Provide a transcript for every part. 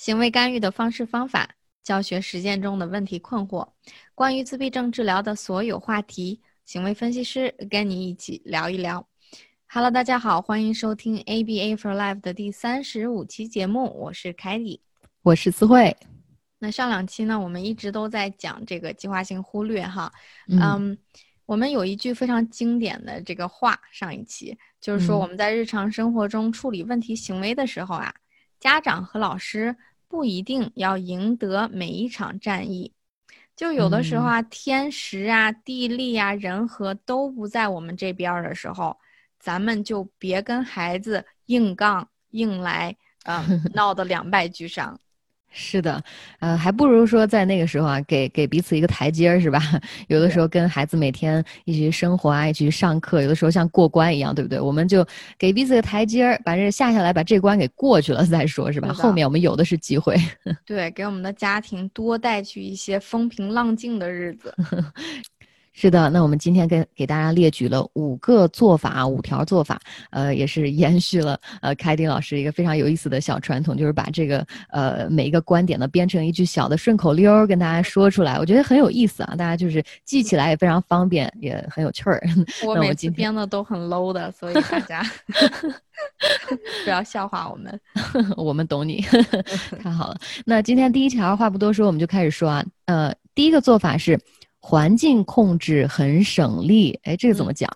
行为干预的方式方法，教学实践中的问题困惑，关于自闭症治疗的所有话题，行为分析师跟你一起聊一聊。Hello，大家好，欢迎收听 ABA for Life 的第三十五期节目，我是凯蒂，我是思慧。那上两期呢，我们一直都在讲这个计划性忽略哈，嗯，我们有一句非常经典的这个话，上一期就是说我们在日常生活中处理问题行为的时候啊，家长和老师。不一定要赢得每一场战役，就有的时候啊，天时啊、地利啊、人和都不在我们这边的时候，咱们就别跟孩子硬杠硬来，嗯，闹得两败俱伤。是的，呃，还不如说在那个时候啊，给给彼此一个台阶儿，是吧？有的时候跟孩子每天一起生活啊，一起去上课，有的时候像过关一样，对不对？我们就给彼此个台阶儿，把这下下来，把这关给过去了再说，是吧？后面我们有的是机会。对，给我们的家庭多带去一些风平浪静的日子。是的，那我们今天跟给大家列举了五个做法，五条做法，呃，也是延续了呃凯丁老师一个非常有意思的小传统，就是把这个呃每一个观点呢编成一句小的顺口溜儿跟大家说出来，我觉得很有意思啊，大家就是记起来也非常方便，也很有趣儿。我每次编的都很 low 的，所以大家 不要笑话我们，我们懂你。太好了，那今天第一条话不多说，我们就开始说啊，呃，第一个做法是。环境控制很省力，哎，这个怎么讲？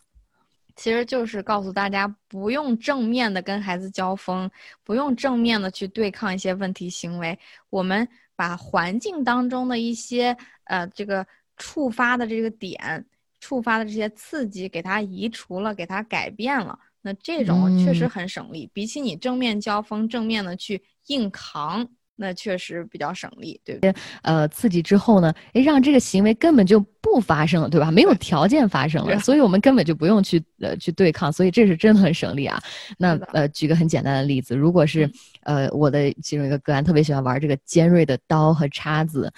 其实就是告诉大家，不用正面的跟孩子交锋，不用正面的去对抗一些问题行为。我们把环境当中的一些呃这个触发的这个点、触发的这些刺激，给它移除了，给它改变了。那这种确实很省力，比起你正面交锋、正面的去硬扛。那确实比较省力，对不对？呃，刺激之后呢，诶，让这个行为根本就不发生了，对吧？没有条件发生了，所以我们根本就不用去呃去对抗，所以这是真的很省力啊。那呃，举个很简单的例子，如果是呃我的其中一个个案特别喜欢玩这个尖锐的刀和叉子。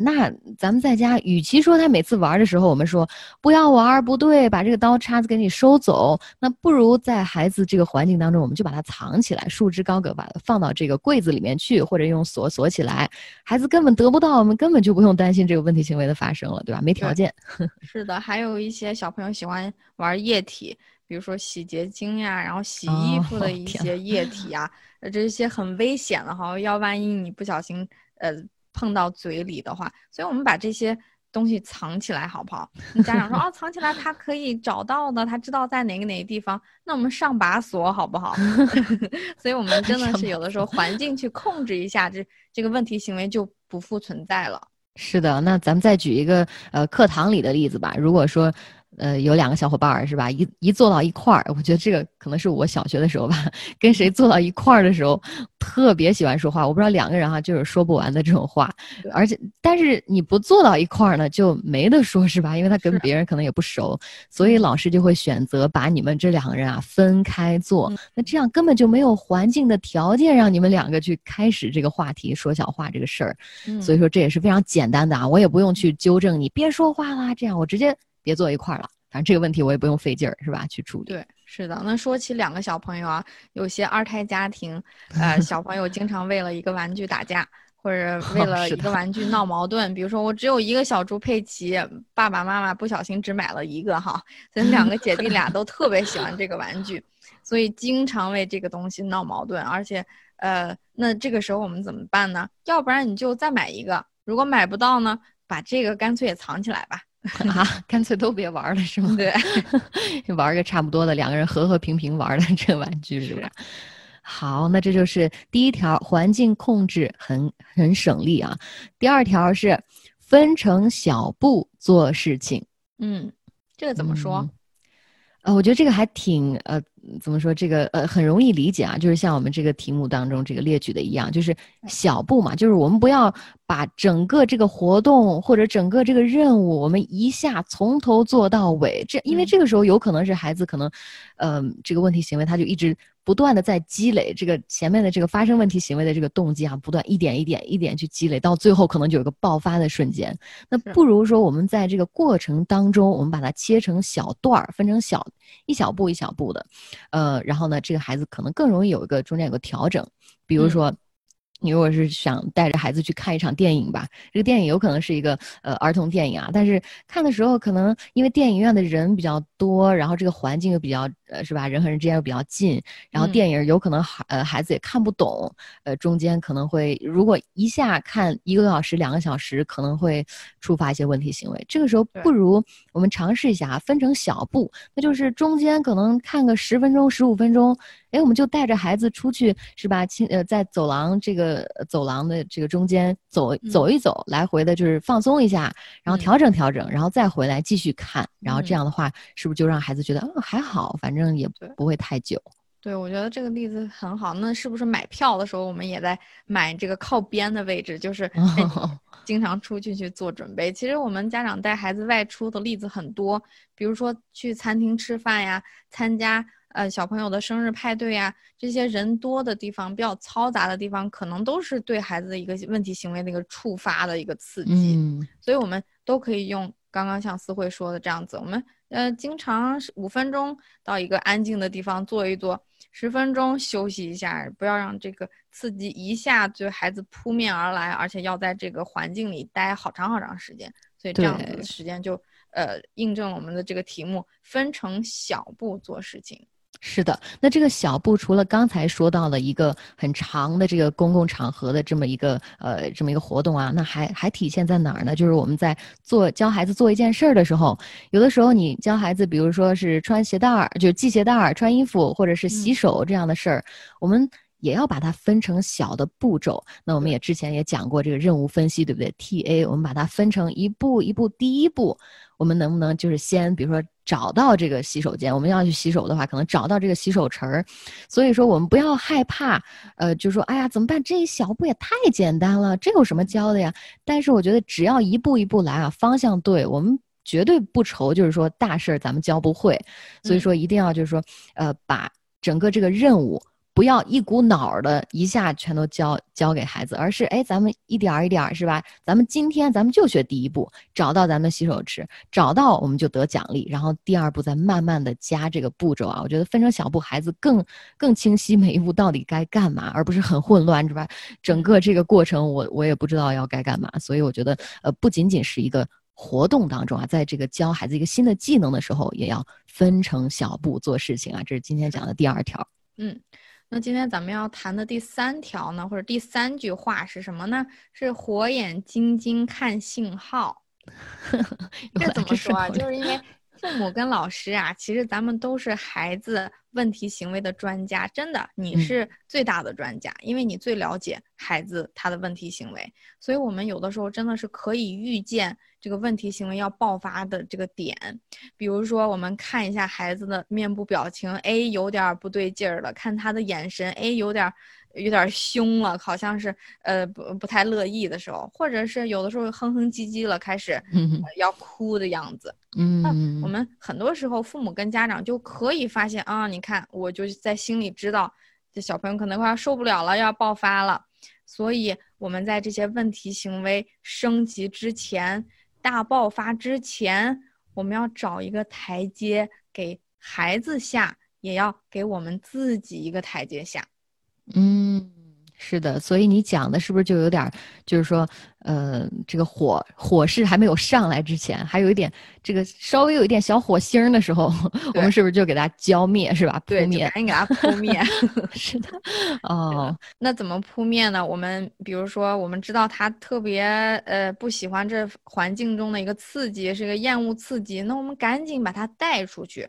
那咱们在家，与其说他每次玩的时候，我们说不要玩，不对，把这个刀叉子给你收走，那不如在孩子这个环境当中，我们就把它藏起来，束之高阁，把它放到这个柜子里面去，或者用锁锁起来，孩子根本得不到，我们根本就不用担心这个问题行为的发生了，对吧？没条件。是的，还有一些小朋友喜欢玩液体，比如说洗洁精呀，然后洗衣服的一些液体啊，呃，这些很危险的哈，要万一你不小心，呃。碰到嘴里的话，所以我们把这些东西藏起来，好不好？家长说啊，藏起来他可以找到的，他知道在哪个哪个地方。那我们上把锁，好不好？所以我们真的是有的时候环境去控制一下，这这个问题行为就不复存在了。是的，那咱们再举一个呃课堂里的例子吧。如果说。呃，有两个小伙伴儿是吧？一一坐到一块儿，我觉得这个可能是我小学的时候吧，跟谁坐到一块儿的时候，特别喜欢说话。我不知道两个人哈，就是说不完的这种话。而且，但是你不坐到一块儿呢，就没得说，是吧？因为他跟别人可能也不熟，所以老师就会选择把你们这两个人啊分开坐。那这样根本就没有环境的条件让你们两个去开始这个话题说小话这个事儿。所以说这也是非常简单的啊，我也不用去纠正你别说话啦，这样我直接。别坐一块儿了，反正这个问题我也不用费劲儿，是吧？去处理。对，是的。那说起两个小朋友啊，有些二胎家庭，呃，小朋友经常为了一个玩具打架，或者 为了一个玩具闹矛盾。比如说，我只有一个小猪佩奇，爸爸妈妈不小心只买了一个哈，所以两个姐弟俩都特别喜欢这个玩具，所以经常为这个东西闹矛盾。而且，呃，那这个时候我们怎么办呢？要不然你就再买一个，如果买不到呢，把这个干脆也藏起来吧。啊，干脆都别玩了，是吗？对，玩个差不多的，两个人和和平平玩的这玩具，是不是？好，那这就是第一条，环境控制很很省力啊。第二条是分成小步做事情。嗯，这个怎么说？呃，我觉得这个还挺呃，怎么说？这个呃，很容易理解啊，就是像我们这个题目当中这个列举的一样，就是小步嘛，就是我们不要。把整个这个活动或者整个这个任务，我们一下从头做到尾，这因为这个时候有可能是孩子可能，呃，这个问题行为他就一直不断的在积累这个前面的这个发生问题行为的这个动机啊，不断一点一点一点去积累，到最后可能就有个爆发的瞬间。那不如说我们在这个过程当中，我们把它切成小段儿，分成小一小步一小步的，呃，然后呢，这个孩子可能更容易有一个中间有个调整，比如说。你如果是想带着孩子去看一场电影吧，这个电影有可能是一个呃儿童电影啊，但是看的时候可能因为电影院的人比较多，然后这个环境又比较呃是吧，人和人之间又比较近，然后电影有可能孩呃孩子也看不懂，呃中间可能会如果一下看一个多小时、两个小时，可能会触发一些问题行为。这个时候不如我们尝试一下，分成小步，那就是中间可能看个十分钟、十五分钟。哎，我们就带着孩子出去，是吧？亲，呃，在走廊这个走廊的这个中间走走一走，来回的就是放松一下，然后调整调整，然后再回来继续看。然后这样的话，是不是就让孩子觉得，嗯，还好，反正也不会太久。对，我觉得这个例子很好。那是不是买票的时候，我们也在买这个靠边的位置，就是 经常出去去做准备？其实我们家长带孩子外出的例子很多，比如说去餐厅吃饭呀，参加。呃，小朋友的生日派对呀，这些人多的地方、比较嘈杂的地方，可能都是对孩子的一个问题行为的一个触发的一个刺激。嗯，所以我们都可以用刚刚像思慧说的这样子，我们呃，经常五分钟到一个安静的地方坐一坐，十分钟休息一下，不要让这个刺激一下就孩子扑面而来，而且要在这个环境里待好长好长时间。所以这样子的时间就呃，印证了我们的这个题目，分成小步做事情。是的，那这个小步除了刚才说到了一个很长的这个公共场合的这么一个呃这么一个活动啊，那还还体现在哪儿呢？就是我们在做教孩子做一件事儿的时候，有的时候你教孩子，比如说是穿鞋带儿，就系鞋带儿、穿衣服，或者是洗手这样的事儿，我们也要把它分成小的步骤。那我们也之前也讲过这个任务分析，对不对？T A，我们把它分成一步一步，第一步。我们能不能就是先，比如说找到这个洗手间，我们要去洗手的话，可能找到这个洗手池儿。所以说，我们不要害怕，呃，就说，哎呀，怎么办？这一小步也太简单了，这有什么教的呀？但是我觉得，只要一步一步来啊，方向对，我们绝对不愁，就是说大事儿咱们教不会。所以说，一定要就是说，呃，把整个这个任务。不要一股脑儿的一下全都教教给孩子，而是哎，咱们一点儿一点儿是吧？咱们今天咱们就学第一步，找到咱们洗手池，找到我们就得奖励，然后第二步再慢慢的加这个步骤啊。我觉得分成小步，孩子更更清晰每一步到底该干嘛，而不是很混乱是吧？整个这个过程我我也不知道要该干嘛，所以我觉得呃不仅仅是一个活动当中啊，在这个教孩子一个新的技能的时候，也要分成小步做事情啊。这是今天讲的第二条，嗯。那今天咱们要谈的第三条呢，或者第三句话是什么呢？是火眼金睛看信号。这怎么说啊？就是因为父母跟老师啊，其实咱们都是孩子问题行为的专家，真的，你是最大的专家，因为你最了解孩子他的问题行为，所以我们有的时候真的是可以预见。这个问题行为要爆发的这个点，比如说我们看一下孩子的面部表情，A 有点不对劲儿了，看他的眼神，A 有点有点凶了，好像是呃不不太乐意的时候，或者是有的时候哼哼唧唧了，开始要哭的样子。嗯，那我们很多时候父母跟家长就可以发现啊，你看我就在心里知道，这小朋友可能快要受不了了，要爆发了，所以我们在这些问题行为升级之前。大爆发之前，我们要找一个台阶给孩子下，也要给我们自己一个台阶下。嗯。是的，所以你讲的是不是就有点，就是说，呃，这个火火势还没有上来之前，还有一点这个稍微有一点小火星的时候，我们是不是就给它浇灭，是吧？扑灭，赶紧给它扑灭。是的，哦，那怎么扑灭呢？我们比如说，我们知道他特别呃不喜欢这环境中的一个刺激，是一个厌恶刺激，那我们赶紧把他带出去。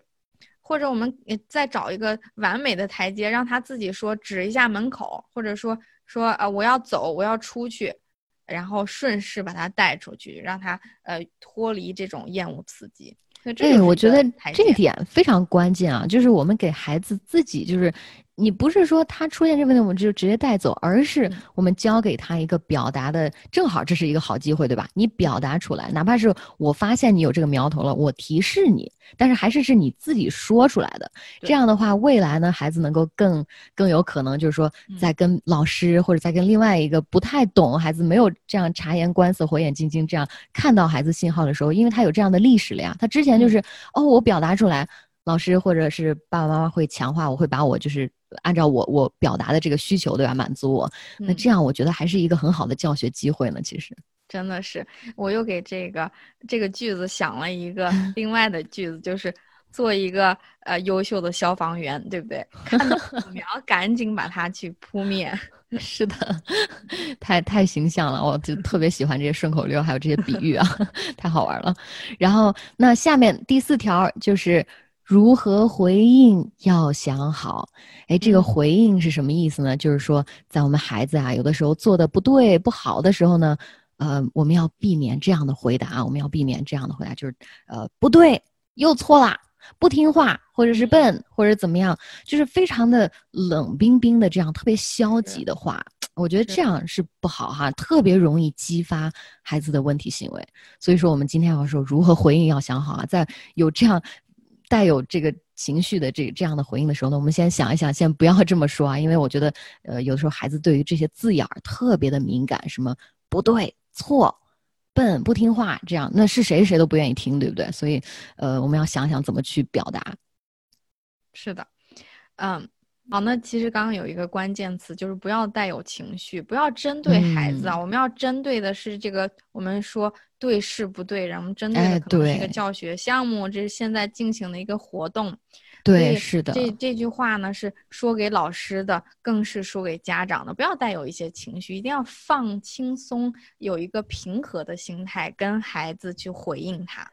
或者我们再找一个完美的台阶，让他自己说指一下门口，或者说说啊我要走，我要出去，然后顺势把他带出去，让他呃脱离这种厌恶刺激。对，我觉得这点非常关键啊，就是我们给孩子自己就是。你不是说他出现这问题我们就直接带走，而是我们教给他一个表达的，正好这是一个好机会，对吧？你表达出来，哪怕是我发现你有这个苗头了，我提示你，但是还是是你自己说出来的。这样的话，未来呢，孩子能够更更有可能，就是说在跟老师或者在跟另外一个不太懂孩子、没有这样察言观色、火眼金睛这样看到孩子信号的时候，因为他有这样的历史了呀，他之前就是哦，我表达出来。老师或者是爸爸妈妈会强化，我会把我就是按照我我表达的这个需求对吧，满足我。那这样我觉得还是一个很好的教学机会呢。其实真的是，我又给这个这个句子想了一个 另外的句子，就是做一个呃优秀的消防员，对不对？看到火苗，赶紧把它去扑灭。是的，太太形象了，我就特别喜欢这些顺口溜，还有这些比喻啊，太好玩了。然后那下面第四条就是如何回应要想好。哎，这个回应是什么意思呢？就是说，在我们孩子啊有的时候做的不对不好的时候呢，呃，我们要避免这样的回答，我们要避免这样的回答，就是呃不对又错啦。不听话，或者是笨，或者怎么样，就是非常的冷冰冰的这样特别消极的话，我觉得这样是不好哈，特别容易激发孩子的问题行为。所以说，我们今天要说如何回应，要想好啊，在有这样带有这个情绪的这这样的回应的时候呢，我们先想一想，先不要这么说啊，因为我觉得，呃，有的时候孩子对于这些字眼儿特别的敏感，什么不对、错。笨不听话，这样那是谁谁都不愿意听，对不对？所以，呃，我们要想想怎么去表达。是的，嗯，好，那其实刚刚有一个关键词，就是不要带有情绪，不要针对孩子啊。我们要针对的是这个，我们说对事不对人，我们针对的可能是一个教学项目，这是现在进行的一个活动。对，是的。这这句话呢，是说给老师的，更是说给家长的。不要带有一些情绪，一定要放轻松，有一个平和的心态，跟孩子去回应他。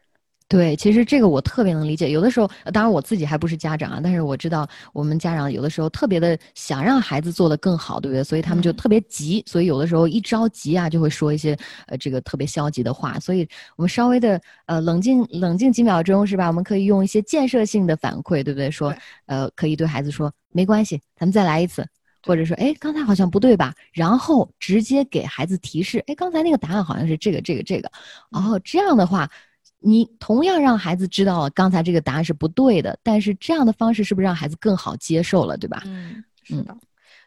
对，其实这个我特别能理解。有的时候，当然我自己还不是家长啊，但是我知道我们家长有的时候特别的想让孩子做得更好，对不对？所以他们就特别急，所以有的时候一着急啊，就会说一些呃这个特别消极的话。所以我们稍微的呃冷静冷静几秒钟，是吧？我们可以用一些建设性的反馈，对不对？说呃可以对孩子说没关系，咱们再来一次，或者说哎刚才好像不对吧？然后直接给孩子提示，哎刚才那个答案好像是这个这个这个，哦这样的话。你同样让孩子知道了刚才这个答案是不对的，但是这样的方式是不是让孩子更好接受了，对吧？嗯，是的。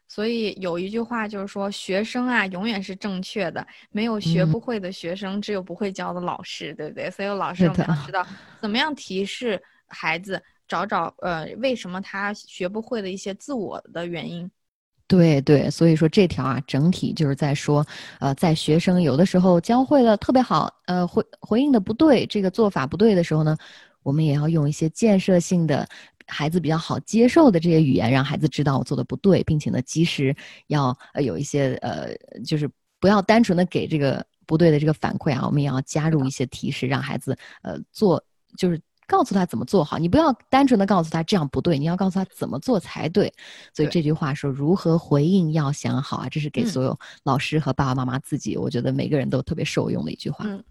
所以有一句话就是说，学生啊永远是正确的，没有学不会的学生，只有不会教的老师，对不对？所以老师我们要知道 怎么样提示孩子，找找呃为什么他学不会的一些自我的原因。对对，所以说这条啊，整体就是在说，呃，在学生有的时候教会了特别好，呃，回回应的不对，这个做法不对的时候呢，我们也要用一些建设性的、孩子比较好接受的这些语言，让孩子知道我做的不对，并且呢，及时要呃有一些呃，就是不要单纯的给这个不对的这个反馈啊，我们也要加入一些提示，让孩子呃做就是。告诉他怎么做好，你不要单纯的告诉他这样不对，你要告诉他怎么做才对。所以这句话说如何回应要想好啊，这是给所有老师和爸爸妈妈自己，我觉得每个人都特别受用的一句话。嗯，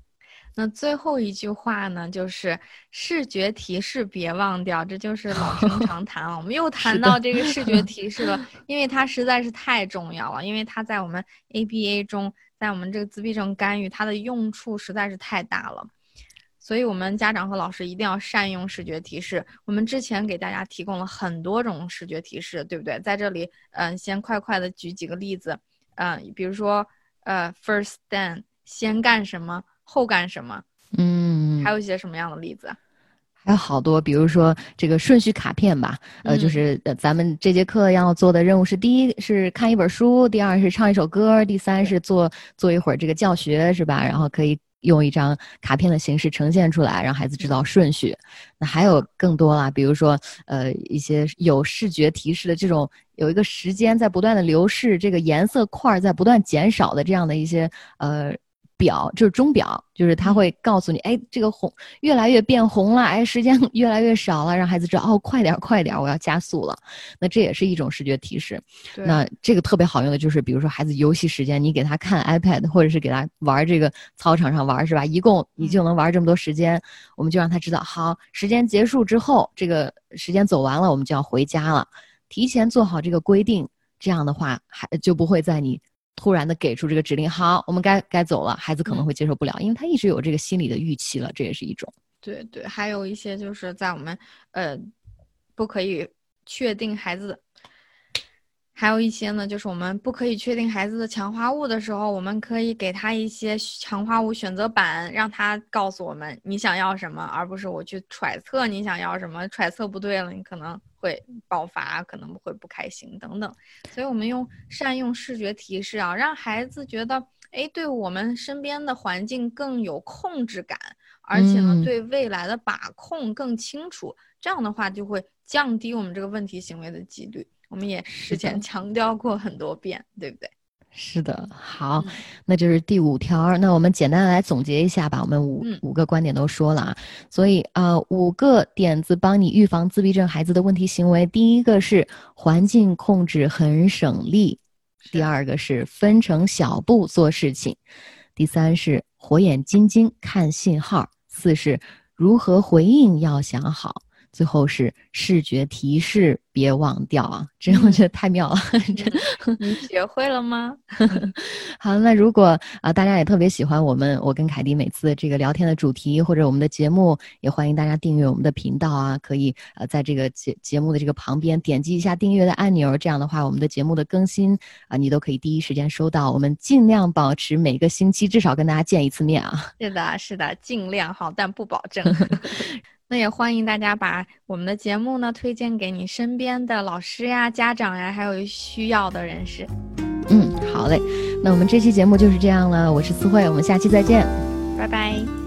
那最后一句话呢，就是视觉提示别忘掉，这就是老生常谈了。我们又谈到这个视觉提示了，因为它实在是太重要了，因为它在我们 ABA 中，在我们这个自闭症干预，它的用处实在是太大了。所以，我们家长和老师一定要善用视觉提示。我们之前给大家提供了很多种视觉提示，对不对？在这里，嗯，先快快的举几个例子，嗯，比如说，呃，first then，先干什么，后干什么，嗯，还有一些什么样的例子？还有好多，比如说这个顺序卡片吧，呃，就是呃，咱们这节课要做的任务是：第一是看一本书，第二是唱一首歌，第三是做做一会儿这个教学，是吧？然后可以。用一张卡片的形式呈现出来，让孩子知道顺序。那还有更多啦，比如说，呃，一些有视觉提示的这种，有一个时间在不断的流逝，这个颜色块在不断减少的这样的一些，呃。表就是钟表，就是他会告诉你，哎，这个红越来越变红了，哎，时间 越来越少了，让孩子知道，哦，快点，快点，我要加速了。那这也是一种视觉提示。那这个特别好用的就是，比如说孩子游戏时间，你给他看 iPad，或者是给他玩这个操场上玩，是吧？一共你就能玩这么多时间，我们就让他知道，好，时间结束之后，这个时间走完了，我们就要回家了。提前做好这个规定，这样的话，还就不会在你。突然的给出这个指令，好，我们该该走了。孩子可能会接受不了，因为他一直有这个心理的预期了，这也是一种。对对，还有一些就是在我们呃，不可以确定孩子还有一些呢，就是我们不可以确定孩子的强化物的时候，我们可以给他一些强化物选择板，让他告诉我们你想要什么，而不是我去揣测你想要什么。揣测不对了，你可能会爆发，可能会不开心等等。所以，我们用善用视觉提示啊，让孩子觉得，哎，对我们身边的环境更有控制感，而且呢，对未来的把控更清楚。这样的话，就会降低我们这个问题行为的几率。我们也之前强调过很多遍，对不对？是的，好，那就是第五条。那我们简单的来总结一下吧。我们五五个观点都说了啊，所以啊，五个点子帮你预防自闭症孩子的问题行为。第一个是环境控制很省力，第二个是分成小步做事情，第三是火眼金睛看信号，四是如何回应要想好。最后是视觉提示，别忘掉啊！这我觉得太妙了，你学会了吗？好，那如果啊大家也特别喜欢我们我跟凯迪每次这个聊天的主题或者我们的节目，也欢迎大家订阅我们的频道啊！可以呃在这个节节目的这个旁边点击一下订阅的按钮，这样的话我们的节目的更新啊你都可以第一时间收到。我们尽量保持每个星期至少跟大家见一次面啊！是的，是的，尽量好，但不保证。那也欢迎大家把我们的节目呢推荐给你身边的老师呀、家长呀，还有需要的人士。嗯，好嘞。那我们这期节目就是这样了，我是思慧，我们下期再见，拜拜。